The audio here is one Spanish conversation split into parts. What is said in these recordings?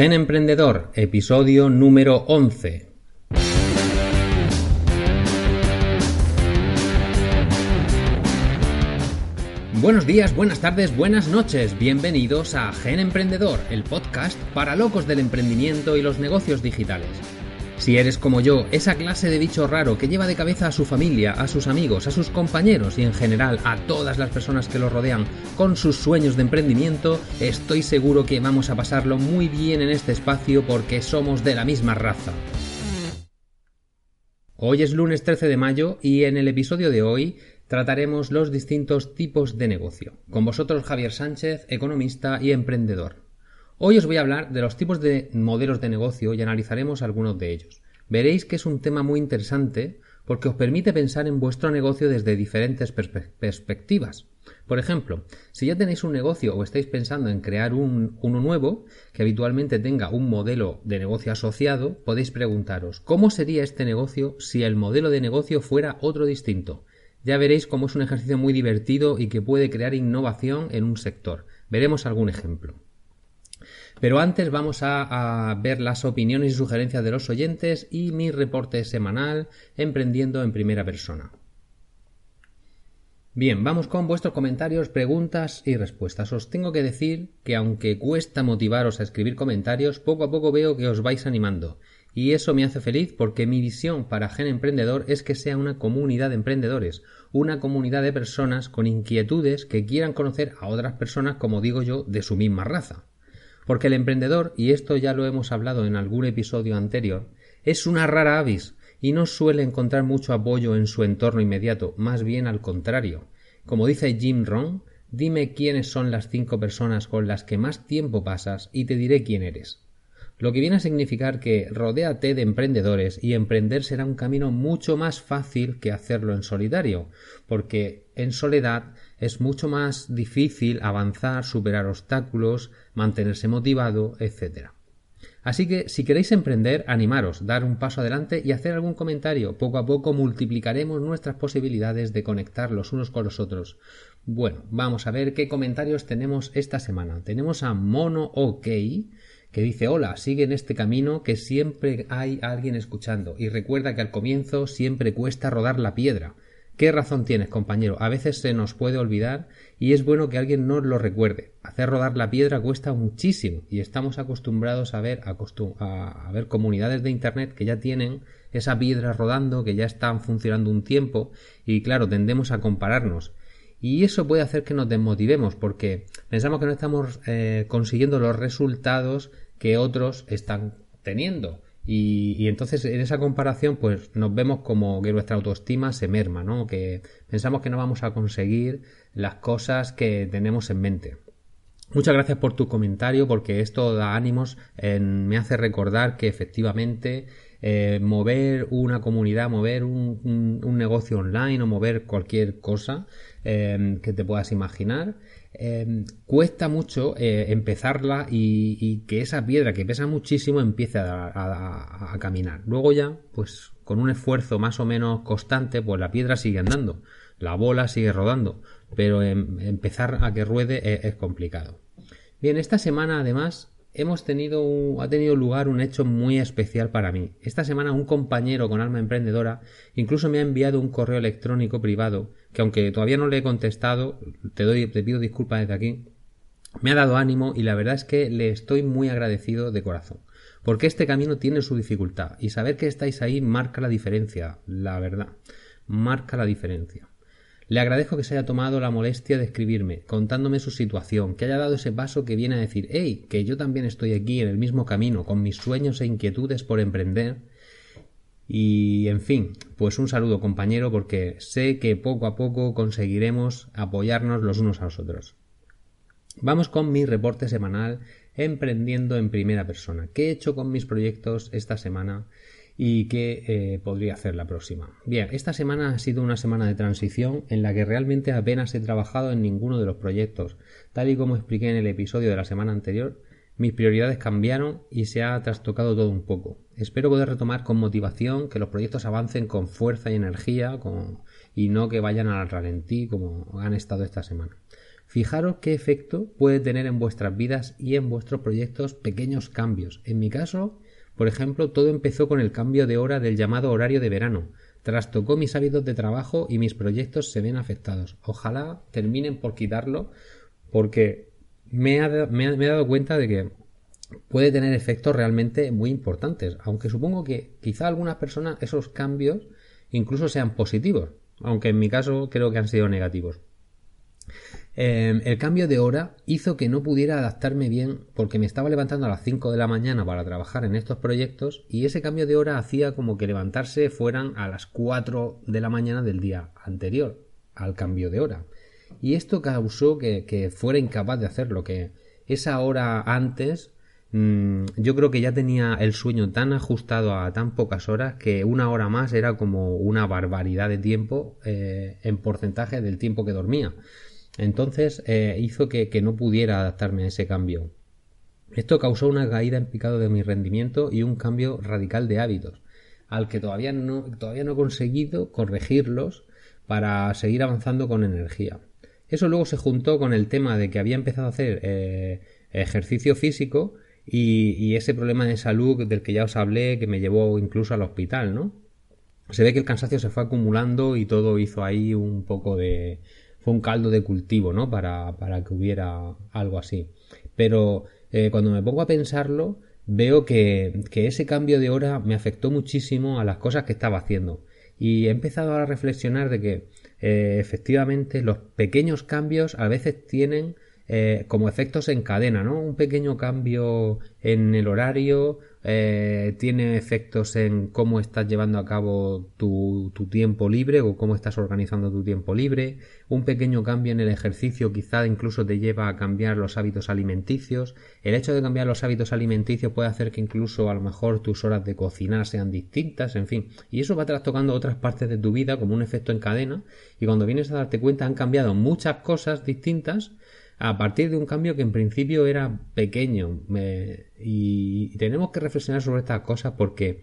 Gen Emprendedor, episodio número 11. Buenos días, buenas tardes, buenas noches. Bienvenidos a Gen Emprendedor, el podcast para locos del emprendimiento y los negocios digitales. Si eres como yo, esa clase de bicho raro que lleva de cabeza a su familia, a sus amigos, a sus compañeros y en general a todas las personas que lo rodean con sus sueños de emprendimiento, estoy seguro que vamos a pasarlo muy bien en este espacio porque somos de la misma raza. Hoy es lunes 13 de mayo y en el episodio de hoy trataremos los distintos tipos de negocio. Con vosotros Javier Sánchez, economista y emprendedor. Hoy os voy a hablar de los tipos de modelos de negocio y analizaremos algunos de ellos. Veréis que es un tema muy interesante porque os permite pensar en vuestro negocio desde diferentes perspectivas. Por ejemplo, si ya tenéis un negocio o estáis pensando en crear un, uno nuevo, que habitualmente tenga un modelo de negocio asociado, podéis preguntaros, ¿cómo sería este negocio si el modelo de negocio fuera otro distinto? Ya veréis cómo es un ejercicio muy divertido y que puede crear innovación en un sector. Veremos algún ejemplo. Pero antes vamos a, ver las opiniones y sugerencias de los oyentes y mi reporte semanal emprendiendo en primera persona. Bien, vamos con vuestros comentarios, preguntas y respuestas. Os tengo que decir que aunque cuesta motivaros a escribir comentarios, poco a poco veo que os vais animando. Y eso me hace feliz porque mi visión para Gen Emprendedor es que sea una comunidad de emprendedores, una comunidad de personas con inquietudes que quieran conocer a otras personas, como digo yo, de su misma raza. Porque el emprendedor, y esto ya lo hemos hablado en algún episodio anterior, es una rara avis y no suele encontrar mucho apoyo en su entorno inmediato, más bien al contrario. Como dice Jim Rohn, dime quiénes son las cinco personas con las que más tiempo pasas y te diré quién eres. Lo que viene a significar que rodéate de emprendedores y emprender será un camino mucho más fácil que hacerlo en solitario, porque en soledad es mucho más difícil avanzar, superar obstáculos, mantenerse motivado, etc. Así que si queréis emprender, animaros, dar un paso adelante y hacer algún comentario. Poco a poco multiplicaremos nuestras posibilidades de conectar los unos con los otros. Bueno, vamos a ver qué comentarios tenemos esta semana. Tenemos a Mono OK que dice hola, sigue en este camino que siempre hay alguien escuchando y recuerda que al comienzo siempre cuesta rodar la piedra. ¿Qué razón tienes, compañero? A veces se nos puede olvidar y es bueno que alguien nos lo recuerde. Hacer rodar la piedra cuesta muchísimo y estamos acostumbrados a ver, a, ver comunidades de Internet que ya tienen esa piedra rodando, que ya están funcionando un tiempo y claro, tendemos a compararnos. Y eso puede hacer que nos desmotivemos porque pensamos que no estamos eh, consiguiendo los resultados que otros están teniendo. Y, entonces en esa comparación pues nos vemos como que nuestra autoestima se merma, ¿no? Que pensamos que no vamos a conseguir las cosas que tenemos en mente. Muchas gracias por tu comentario porque esto da ánimos, me hace recordar que efectivamente eh, mover una comunidad, mover un, negocio online o mover cualquier cosa eh, que te puedas imaginar Em, cuesta mucho eh, empezarla y, que esa piedra que pesa muchísimo empiece a, caminar. Luego ya, pues con un esfuerzo más o menos constante, pues la piedra sigue andando, la bola sigue rodando, pero em, empezar a que ruede es, es complicado. Bien, esta semana además hemos tenido ha tenido lugar un hecho muy especial para mí. Esta semana un compañero con alma emprendedora incluso me ha enviado un correo electrónico privado que aunque todavía no le he contestado, te doy te pido disculpas desde aquí. Me ha dado ánimo y la verdad es que le estoy muy agradecido de corazón. Porque este camino tiene su dificultad y saber que estáis ahí marca la diferencia, la verdad. Marca la diferencia. Le agradezco que se haya tomado la molestia de escribirme, contándome su situación, que haya dado ese paso que viene a decir, hey, que yo también estoy aquí en el mismo camino, con mis sueños e inquietudes por emprender. Y, en fin, pues un saludo compañero porque sé que poco a poco conseguiremos apoyarnos los unos a los otros. Vamos con mi reporte semanal emprendiendo en primera persona. ¿Qué he hecho con mis proyectos esta semana? Y qué eh, podría hacer la próxima. Bien, esta semana ha sido una semana de transición en la que realmente apenas he trabajado en ninguno de los proyectos. Tal y como expliqué en el episodio de la semana anterior, mis prioridades cambiaron y se ha trastocado todo un poco. Espero poder retomar con motivación, que los proyectos avancen con fuerza y energía y no que vayan al ralentí como han estado esta semana. Fijaros qué efecto puede tener en vuestras vidas y en vuestros proyectos pequeños cambios. En mi caso, por ejemplo, todo empezó con el cambio de hora del llamado horario de verano. Trastocó mis hábitos de trabajo y mis proyectos se ven afectados. Ojalá terminen por quitarlo porque me, me he dado cuenta de que puede tener efectos realmente muy importantes, aunque supongo que quizá algunas personas esos cambios incluso sean positivos, aunque en mi caso creo que han sido negativos. Em, el cambio de hora hizo que no pudiera adaptarme bien porque me estaba levantando a las 5 de la mañana para trabajar en estos proyectos y ese cambio de hora hacía como que levantarse fueran a las 4 de la mañana del día anterior al cambio de hora. Y esto causó que, fuera incapaz de hacerlo, que esa hora antes mm, yo creo que ya tenía el sueño tan ajustado a tan pocas horas que una hora más era como una barbaridad de tiempo eh, en porcentaje del tiempo que dormía. Entonces eh, hizo que, no pudiera adaptarme a ese cambio. Esto causó una caída en picado de mi rendimiento y un cambio radical de hábitos, al que todavía no, todavía no he conseguido corregirlos para seguir avanzando con energía. Eso luego se juntó con el tema de que había empezado a hacer eh, ejercicio físico y, y, ese problema de salud del que ya os hablé que me llevó incluso al hospital, ¿no? Se ve que el cansancio se fue acumulando y todo hizo ahí un poco de, fue un caldo de cultivo, ¿no? Para, para que hubiera algo así. Pero eh, cuando me pongo a pensarlo, veo que, que, ese cambio de hora me afectó muchísimo a las cosas que estaba haciendo. Y he empezado a reflexionar de que eh, efectivamente los pequeños cambios a veces tienen eh, como efectos en cadena, ¿no? Un pequeño cambio en el horario eh, tiene efectos en cómo estás llevando a cabo tu, tiempo libre o cómo estás organizando tu tiempo libre. Un pequeño cambio en el ejercicio quizá incluso te lleva a cambiar los hábitos alimenticios. El hecho de cambiar los hábitos alimenticios puede hacer que incluso a lo mejor tus horas de cocinar sean distintas, en fin. Y eso va trastocando otras partes de tu vida como un efecto en cadena. Y cuando vienes a darte cuenta han cambiado muchas cosas distintas a partir de un cambio que en principio era pequeño. y, tenemos que reflexionar sobre estas cosas porque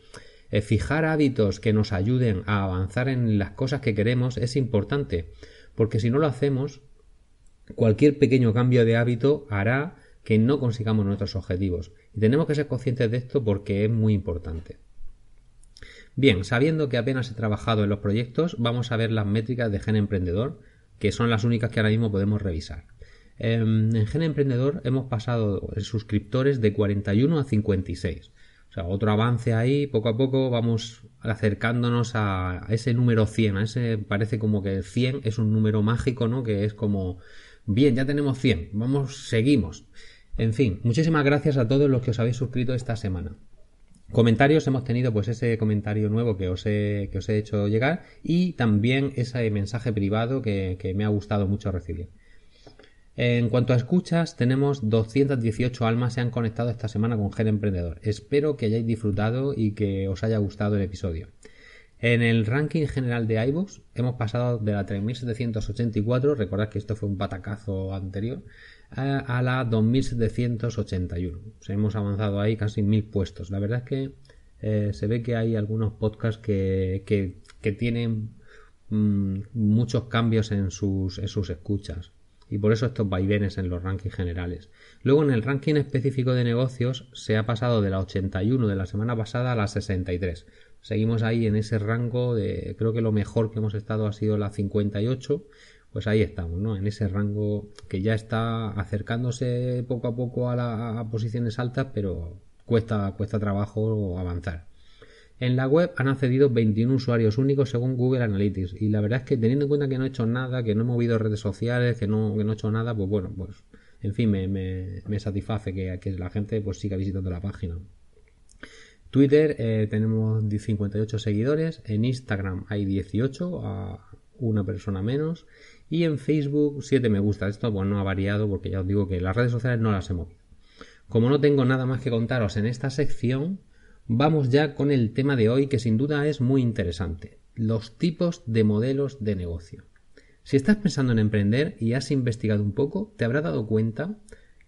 eh, fijar hábitos que nos ayuden a avanzar en las cosas que queremos es importante. Porque si no lo hacemos, cualquier pequeño cambio de hábito hará que no consigamos nuestros objetivos. Y tenemos que ser conscientes de esto porque es muy importante. Bien, sabiendo que apenas he trabajado en los proyectos, vamos a ver las métricas de Gen Emprendedor, que son las únicas que ahora mismo podemos revisar. Em, en Gen Emprendedor hemos pasado suscriptores de 41 a 56. O sea, otro avance ahí, poco a poco vamos acercándonos a ese número 100. A ese parece como que 100 es un número mágico, ¿no? Que es como, bien, ya tenemos 100, vamos, seguimos. En fin, muchísimas gracias a todos los que os habéis suscrito esta semana. Comentarios hemos tenido pues ese comentario nuevo que os he, que os he hecho llegar y también ese mensaje privado que me ha gustado mucho recibir. En cuanto a escuchas, tenemos 218 almas se han conectado esta semana con Gen Emprendedor. Espero que hayáis disfrutado y que os haya gustado el episodio. En el ranking general de iVoox hemos pasado de la 3784, recordad que esto fue un patacazo anterior, a, la 2781. hemos avanzado ahí casi mil puestos. La verdad es que eh, se ve que hay algunos podcasts que, que, tienen mm, muchos cambios en sus, en sus escuchas y por eso estos vaivenes en los rankings generales. Luego en el ranking específico de negocios se ha pasado de la 81 de la semana pasada a la 63. Seguimos ahí en ese rango de creo que lo mejor que hemos estado ha sido la 58, pues ahí estamos, ¿no? En ese rango que ya está acercándose poco a poco a, las posiciones altas, pero cuesta cuesta trabajo avanzar. En la web han accedido 21 usuarios únicos según Google Analytics y la verdad es que teniendo en cuenta que no he hecho nada, que no he movido redes sociales, que no, he hecho nada, pues bueno, pues en fin, me, satisface que, que, la gente pues siga visitando la página. Twitter eh, tenemos 58 seguidores, en Instagram hay 18, a una persona menos, y en Facebook 7 me gusta. Esto pues no ha variado porque ya os digo que las redes sociales no las he movido. Como no tengo nada más que contaros en esta sección, Vamos ya con el tema de hoy que sin duda es muy interesante, los tipos de modelos de negocio. Si estás pensando en emprender y has investigado un poco, te habrás dado cuenta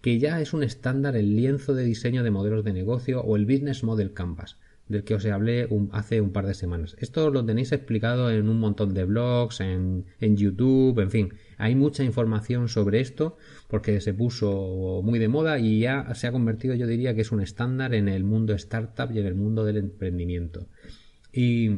que ya es un estándar el lienzo de diseño de modelos de negocio o el Business Model Canvas, del que os hablé hace un par de semanas. Esto lo tenéis explicado en un montón de blogs, en, en, YouTube, en fin. Hay mucha información sobre esto porque se puso muy de moda y ya se ha convertido, yo diría que es un estándar en el mundo startup y en el mundo del emprendimiento. Y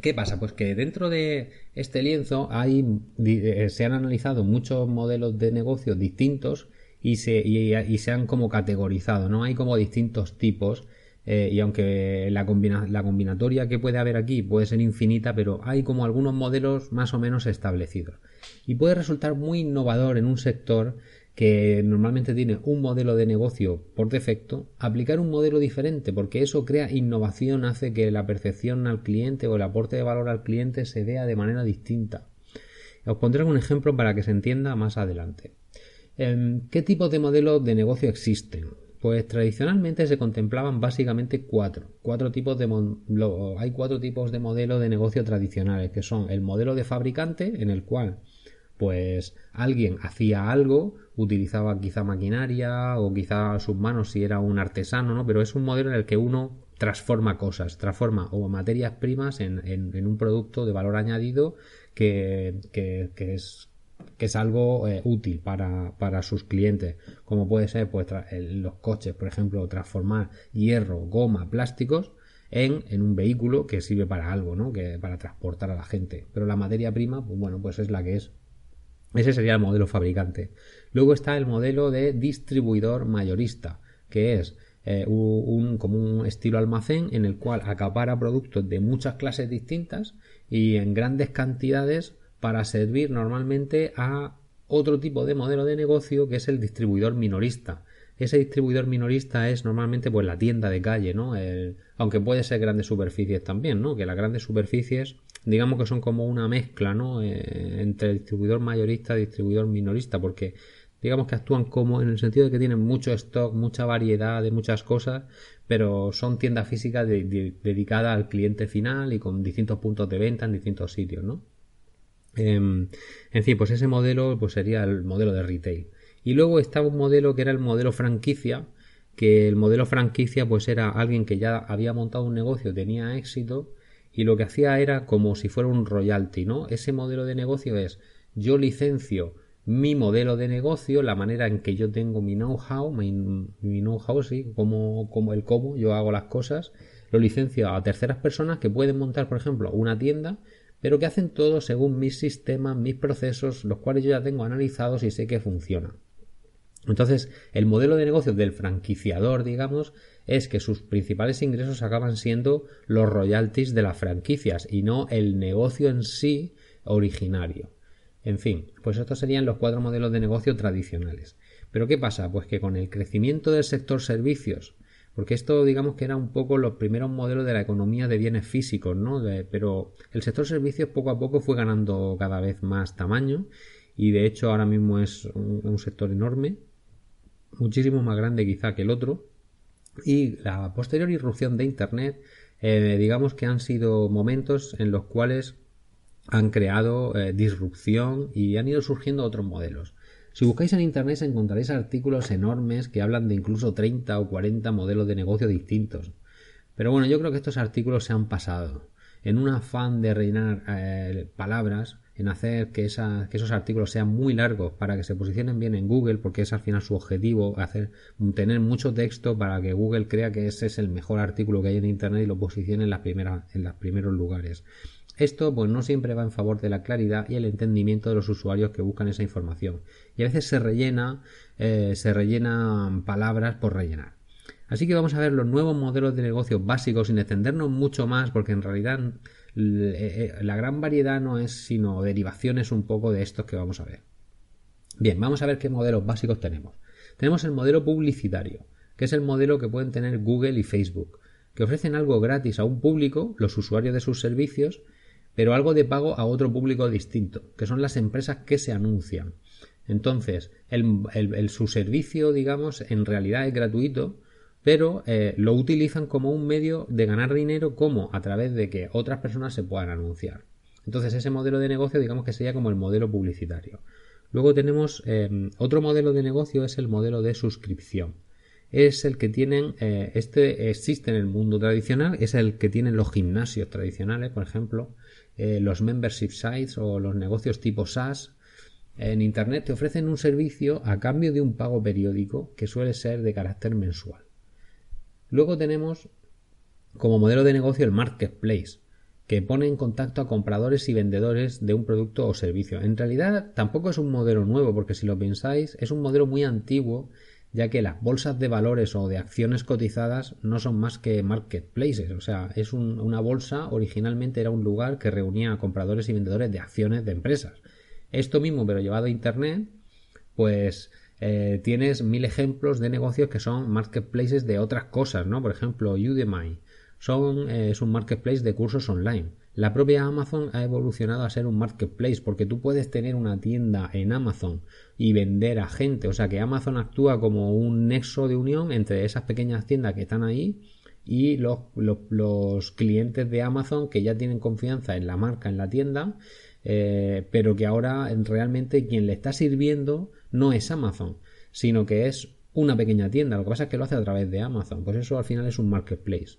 ¿Qué pasa? Pues que dentro de este lienzo hay, eh, se han analizado muchos modelos de negocio distintos y se, y se han como categorizado, ¿no? Hay como distintos tipos eh, y aunque la, combinatoria que puede haber aquí puede ser infinita, pero hay como algunos modelos más o menos establecidos. Y puede resultar muy innovador en un sector que normalmente tiene un modelo de negocio por defecto, aplicar un modelo diferente, porque eso crea innovación, hace que la percepción al cliente o el aporte de valor al cliente se vea de manera distinta. Os pondré un ejemplo para que se entienda más adelante. Em, ¿Qué tipos de modelos de negocio existen? Pues tradicionalmente se contemplaban básicamente cuatro. cuatro tipos de hay cuatro tipos de modelo de negocio tradicionales, que son el modelo de fabricante, en el cual pues alguien hacía algo, utilizaba quizá maquinaria o quizá sus manos si era un artesano, ¿no? Pero es un modelo en el que uno transforma cosas, transforma o materias primas en, en, un producto de valor añadido que, que, que es que es algo eh, útil para, para, sus clientes, como puede ser pues, los coches, por ejemplo, transformar hierro, goma, plásticos en, en, un vehículo que sirve para algo, ¿no? Que, para transportar a la gente. Pero la materia prima, pues bueno, pues es la que es. Ese sería el modelo fabricante. Luego está el modelo de distribuidor mayorista, que es eh, un, como un estilo almacén en el cual acapara productos de muchas clases distintas y en grandes cantidades para servir normalmente a otro tipo de modelo de negocio que es el distribuidor minorista. Ese distribuidor minorista es normalmente pues la tienda de calle, ¿no? aunque puede ser grandes superficies también, ¿no? Que las grandes superficies, digamos que son como una mezcla, ¿no? Eh, entre distribuidor mayorista y distribuidor minorista, porque digamos que actúan como en el sentido de que tienen mucho stock, mucha variedad de muchas cosas, pero son tiendas físicas dedicadas al cliente final y con distintos puntos de venta en distintos sitios, ¿no? Em, en fin, pues ese modelo pues sería el modelo de retail. Y luego estaba un modelo que era el modelo franquicia, que el modelo franquicia pues era alguien que ya había montado un negocio, tenía éxito y lo que hacía era como si fuera un royalty, ¿no? Ese modelo de negocio es yo licencio mi modelo de negocio, la manera en que yo tengo mi know-how, mi, know-how, sí, como, como el cómo yo hago las cosas, lo licencio a terceras personas que pueden montar, por ejemplo, una tienda pero que hacen todo según mis sistemas, mis procesos, los cuales yo ya tengo analizados y sé que funcionan. Entonces, el modelo de negocio del franquiciador, digamos, es que sus principales ingresos acaban siendo los royalties de las franquicias y no el negocio en sí originario. En fin, pues estos serían los cuatro modelos de negocio tradicionales. Pero ¿qué pasa? Pues que con el crecimiento del sector servicios, porque esto digamos que era un poco los primeros modelos de la economía de bienes físicos, ¿no? pero el sector servicios poco a poco fue ganando cada vez más tamaño y de hecho ahora mismo es un, sector enorme, muchísimo más grande quizá que el otro y la posterior irrupción de Internet eh, digamos que han sido momentos en los cuales han creado eh, disrupción y han ido surgiendo otros modelos. Si buscáis en internet encontraréis artículos enormes que hablan de incluso 30 o 40 modelos de negocio distintos. Pero bueno, yo creo que estos artículos se han pasado. En un afán de rellenar eh, palabras, en hacer que, esos artículos sean muy largos para que se posicionen bien en Google, porque es al final su objetivo, hacer, tener mucho texto para que Google crea que ese es el mejor artículo que hay en Internet y lo posicione en los primeros lugares. Esto pues no siempre va en favor de la claridad y el entendimiento de los usuarios que buscan esa información. Y a veces se rellena, eh, se rellenan palabras por rellenar. Así que vamos a ver los nuevos modelos de negocio básicos sin extendernos mucho más porque en realidad eh, eh, la gran variedad no es sino derivaciones un poco de estos que vamos a ver. Bien, vamos a ver qué modelos básicos tenemos. Tenemos el modelo publicitario, que es el modelo que pueden tener Google y Facebook, que ofrecen algo gratis a un público, los usuarios de sus servicios, pero algo de pago a otro público distinto, que son las empresas que se anuncian. Entonces, el, su servicio, digamos, en realidad es gratuito, pero eh, lo utilizan como un medio de ganar dinero, como a través de que otras personas se puedan anunciar. Entonces, ese modelo de negocio, digamos que sería como el modelo publicitario. Luego tenemos em, otro modelo de negocio, es el modelo de suscripción. es el que tienen, eh, este existe en el mundo tradicional, es el que tienen los gimnasios tradicionales, por ejemplo, eh, los membership sites o los negocios tipo SaaS. En Internet te ofrecen un servicio a cambio de un pago periódico que suele ser de carácter mensual. Luego tenemos como modelo de negocio el marketplace, que pone en contacto a compradores y vendedores de un producto o servicio. En realidad tampoco es un modelo nuevo, porque si lo pensáis, es un modelo muy antiguo, ya que las bolsas de valores o de acciones cotizadas no son más que marketplaces. O sea, es una bolsa, originalmente era un lugar que reunía a compradores y vendedores de acciones de empresas. Esto mismo, pero llevado a Internet, pues eh, tienes mil ejemplos de negocios que son marketplaces de otras cosas, ¿no? Por ejemplo, Udemy, son, eh, es un marketplace de cursos online. La propia Amazon ha evolucionado a ser un marketplace porque tú puedes tener una tienda en Amazon y vender a gente. O sea que Amazon actúa como un nexo de unión entre esas pequeñas tiendas que están ahí y los, clientes de Amazon que ya tienen confianza en la marca, en la tienda, eh, pero que ahora realmente quien le está sirviendo no es Amazon, sino que es una pequeña tienda. Lo que pasa es que lo hace a través de Amazon. Pues eso al final es un marketplace.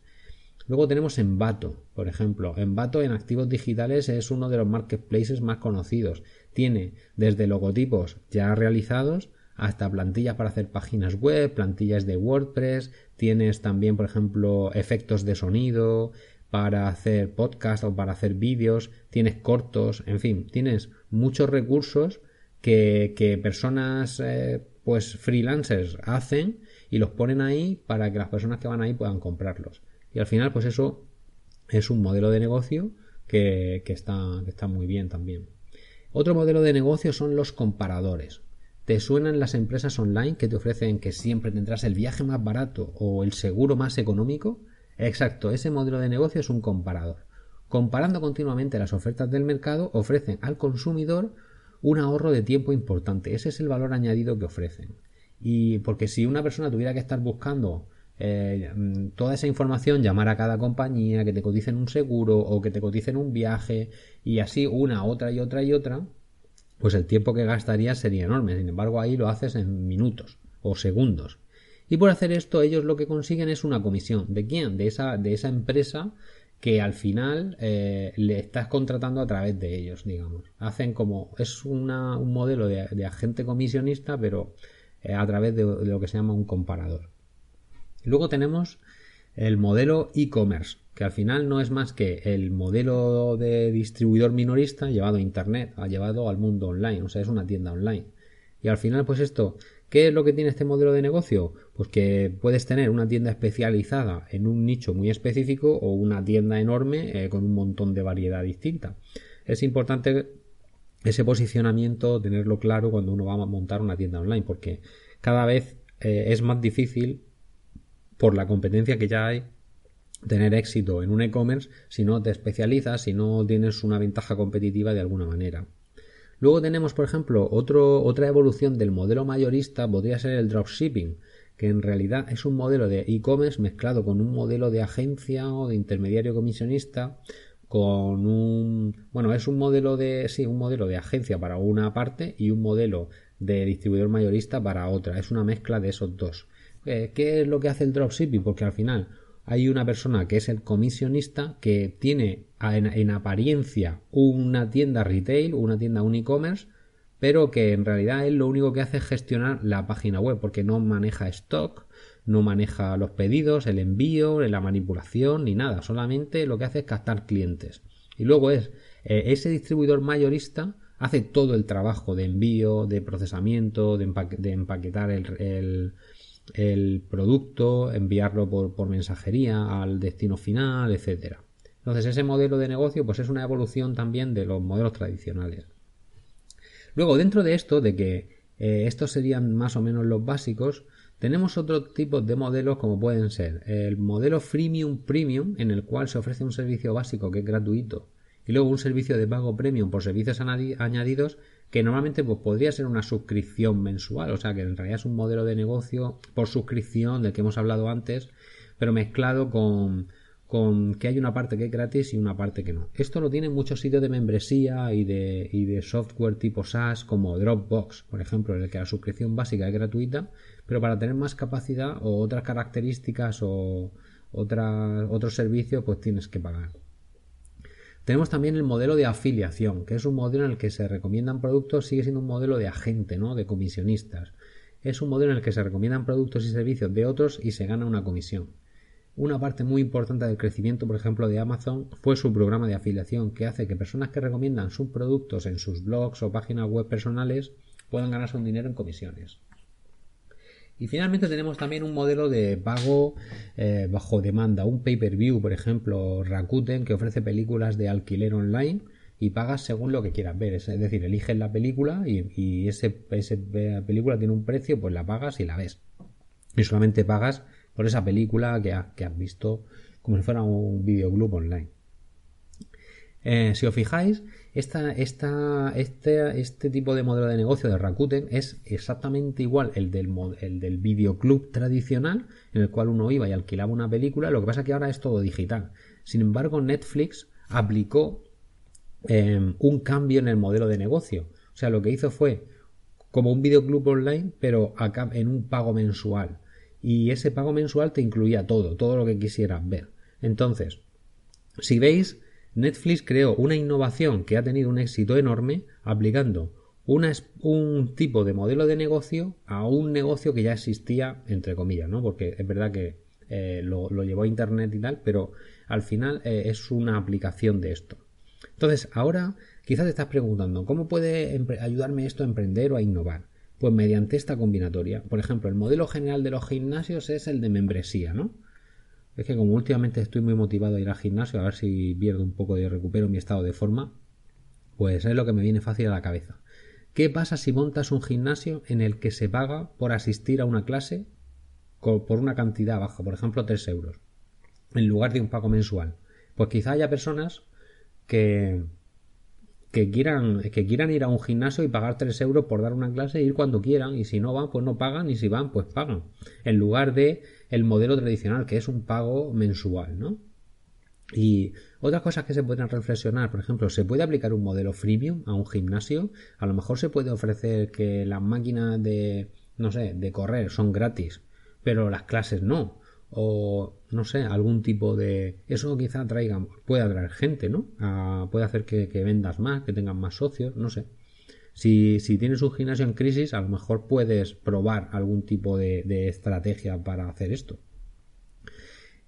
Luego tenemos Envato, por ejemplo. Envato en activos digitales es uno de los marketplaces más conocidos. Tiene desde logotipos ya realizados hasta plantillas para hacer páginas web, plantillas de WordPress, tienes también, por ejemplo, efectos de sonido para hacer podcast o para hacer vídeos, tienes cortos, en fin, tienes muchos recursos que, personas eh, pues freelancers hacen y los ponen ahí para que las personas que van ahí puedan comprarlos. Y al final, pues eso es un modelo de negocio que, está, que está muy bien también. Otro modelo de negocio son los comparadores. ¿Te suenan las empresas online que te ofrecen que siempre tendrás el viaje más barato o el seguro más económico? Exacto, ese modelo de negocio es un comparador. Comparando continuamente las ofertas del mercado, ofrecen al consumidor un ahorro de tiempo importante. Ese es el valor añadido que ofrecen. Y porque si una persona tuviera que estar buscando eh, toda esa información, llamar a cada compañía, que te coticen un seguro o que te coticen un viaje y así una, otra y otra y otra, pues el tiempo que gastarías sería enorme. Sin embargo, ahí lo haces en minutos o segundos. Y por hacer esto, ellos lo que consiguen es una comisión. ¿De quién? De esa, de esa empresa que al final eh, le estás contratando a través de ellos, digamos. Hacen como, es una, un modelo de, agente comisionista, pero eh, a través de lo que se llama un comparador. Luego tenemos el modelo e-commerce, que al final no es más que el modelo de distribuidor minorista llevado a Internet, ha llevado al mundo online, o sea, es una tienda online. Y al final, pues esto, ¿qué es lo que tiene este modelo de negocio? Pues que puedes tener una tienda especializada en un nicho muy específico o una tienda enorme eh, con un montón de variedad distinta. Es importante ese posicionamiento, tenerlo claro cuando uno va a montar una tienda online, porque cada vez eh, es más difícil por la competencia que ya hay, tener éxito en un e-commerce si no te especializas, si no tienes una ventaja competitiva de alguna manera. Luego tenemos, por ejemplo, otro, otra evolución del modelo mayorista, podría ser el dropshipping, que en realidad es un modelo de e-commerce mezclado con un modelo de agencia o de intermediario comisionista, con un bueno, es un modelo de sí, un modelo de agencia para una parte y un modelo de distribuidor mayorista para otra. Es una mezcla de esos dos. Eh, ¿Qué es lo que hace el dropshipping? Porque al final hay una persona que es el comisionista que tiene en, apariencia una tienda retail, una tienda un e-commerce, pero que en realidad él lo único que hace es gestionar la página web porque no maneja stock, no maneja los pedidos, el envío, la manipulación ni nada, solamente lo que hace es captar clientes. Y luego es eh, ese distribuidor mayorista hace todo el trabajo de envío, de procesamiento, de, empaquetar el, el producto, enviarlo por, mensajería al destino final, etcétera. Entonces ese modelo de negocio pues es una evolución también de los modelos tradicionales. Luego dentro de esto, de que eh, estos serían más o menos los básicos, tenemos otro tipo de modelos como pueden ser el modelo freemium premium en el cual se ofrece un servicio básico que es gratuito y luego un servicio de pago premium por servicios añadidos que normalmente pues, podría ser una suscripción mensual, o sea que en realidad es un modelo de negocio por suscripción del que hemos hablado antes, pero mezclado con, con que hay una parte que es gratis y una parte que no. Esto lo tienen muchos sitios de membresía y de, y de software tipo SaaS como Dropbox, por ejemplo, en el que la suscripción básica es gratuita, pero para tener más capacidad o otras características o otros servicios, pues tienes que pagar. Tenemos también el modelo de afiliación, que es un modelo en el que se recomiendan productos, sigue siendo un modelo de agente, ¿no? De comisionistas. Es un modelo en el que se recomiendan productos y servicios de otros y se gana una comisión. Una parte muy importante del crecimiento, por ejemplo, de Amazon fue su programa de afiliación, que hace que personas que recomiendan sus productos en sus blogs o páginas web personales puedan ganarse un dinero en comisiones. Y finalmente tenemos también un modelo de pago eh, bajo demanda, un pay-per-view, por ejemplo, Rakuten, que ofrece películas de alquiler online y pagas según lo que quieras ver. Es decir, eliges la película y, y ese, esa película tiene un precio, pues la pagas y la ves. Y solamente pagas por esa película que, que has visto como si fuera un videoclub online. Eh, si os fijáis, esta, esta, este, este, tipo de modelo de negocio de Rakuten es exactamente igual el del, el del videoclub tradicional, en el cual uno iba y alquilaba una película, lo que pasa que ahora es todo digital. Sin embargo, Netflix aplicó em, un cambio en el modelo de negocio. O sea, lo que hizo fue como un videoclub online, pero acá en un pago mensual. Y ese pago mensual te incluía todo, todo lo que quisieras ver. Entonces, si veis, Netflix creó una innovación que ha tenido un éxito enorme aplicando un tipo de modelo de negocio a un negocio que ya existía, entre comillas, ¿no? Porque es verdad que eh, lo, llevó a Internet y tal, pero al final eh, es una aplicación de esto. Entonces, ahora quizás te estás preguntando, ¿cómo puede ayudarme esto a emprender o a innovar? Pues mediante esta combinatoria. Por ejemplo, el modelo general de los gimnasios es el de membresía, ¿no? Es que como últimamente estoy muy motivado a ir al gimnasio, a ver si pierdo un poco de recupero mi estado de forma, pues es lo que me viene fácil a la cabeza. ¿Qué pasa si montas un gimnasio en el que se paga por asistir a una clase por una cantidad baja, por ejemplo 3 euros, en lugar de un pago mensual? Pues quizá haya personas que, que quieran, que quieran ir a un gimnasio y pagar 3 euros por dar una clase e ir cuando quieran, y si no van, pues no pagan, y si van, pues pagan. En lugar de el modelo tradicional, que es un pago mensual, ¿no? Y otras cosas que se pueden reflexionar, por ejemplo, ¿se puede aplicar un modelo freemium a un gimnasio? A lo mejor se puede ofrecer que las máquinas de, no sé, de correr son gratis, pero las clases no. O, no sé, algún tipo de... Eso quizá traiga, puede atraer gente, ¿no? puede hacer que, vendas más, que tengan más socios, no sé. Si, si, tienes un gimnasio en crisis, a lo mejor puedes probar algún tipo de, estrategia para hacer esto.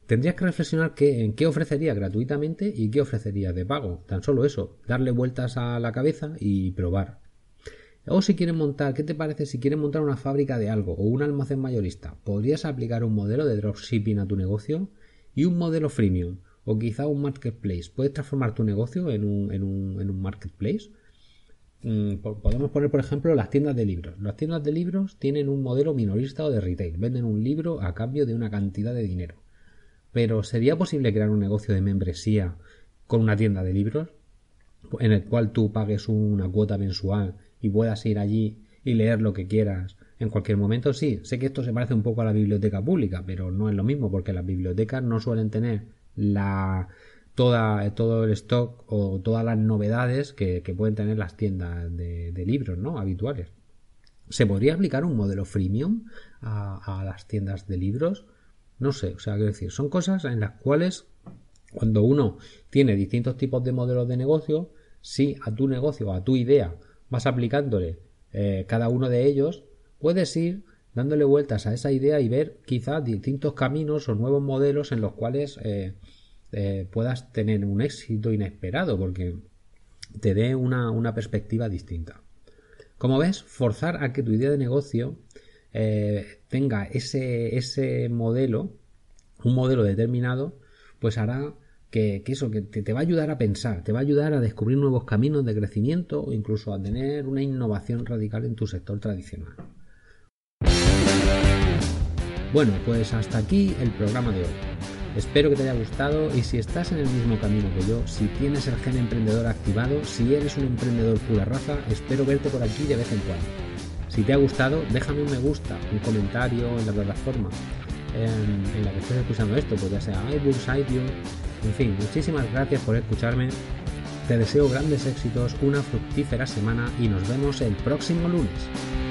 Tendrías que reflexionar en qué ofrecería gratuitamente y qué ofrecería de pago. Tan solo eso, darle vueltas a la cabeza y probar. O si quieren montar, ¿qué te parece si quieren montar una fábrica de algo o un almacén mayorista? ¿Podrías aplicar un modelo de dropshipping a tu negocio? Y un modelo freemium o quizá un marketplace. ¿Puedes transformar tu negocio en un, en un, marketplace? Mm, podemos poner, por ejemplo, las tiendas de libros. Las tiendas de libros tienen un modelo minorista o de retail. Venden un libro a cambio de una cantidad de dinero. Pero ¿sería posible crear un negocio de membresía con una tienda de libros? En el cual tú pagues una cuota mensual y puedas ir allí y leer lo que quieras en cualquier momento. Sí, sé que esto se parece un poco a la biblioteca pública, pero no es lo mismo porque las bibliotecas no suelen tener la toda, todo el stock o todas las novedades que, pueden tener las tiendas de, libros ¿no? habituales. ¿Se podría aplicar un modelo freemium a, las tiendas de libros? No sé, o sea, quiero decir, son cosas en las cuales cuando uno tiene distintos tipos de modelos de negocio, si a tu negocio, a tu idea, vas aplicándole eh, cada uno de ellos, puedes ir dándole vueltas a esa idea y ver quizás distintos caminos o nuevos modelos en los cuales eh, eh, puedas tener un éxito inesperado porque te dé una, perspectiva distinta. Como ves, forzar a que tu idea de negocio tenga ese, ese modelo, un modelo determinado, pues hará que, eso, que te, va a ayudar a pensar, te va a ayudar a descubrir nuevos caminos de crecimiento o incluso a tener una innovación radical en tu sector tradicional. Bueno, pues hasta aquí el programa de hoy. Espero que te haya gustado y si estás en el mismo camino que yo, si tienes el gen emprendedor activado, si eres un emprendedor pura raza, espero verte por aquí de vez en cuando. Si te ha gustado, déjame un me gusta, un comentario en la plataforma en, la que estés escuchando esto, pues ya sea iBooks, iTunes, en fin, muchísimas gracias por escucharme. Te deseo grandes éxitos, una fructífera semana y nos vemos el próximo lunes.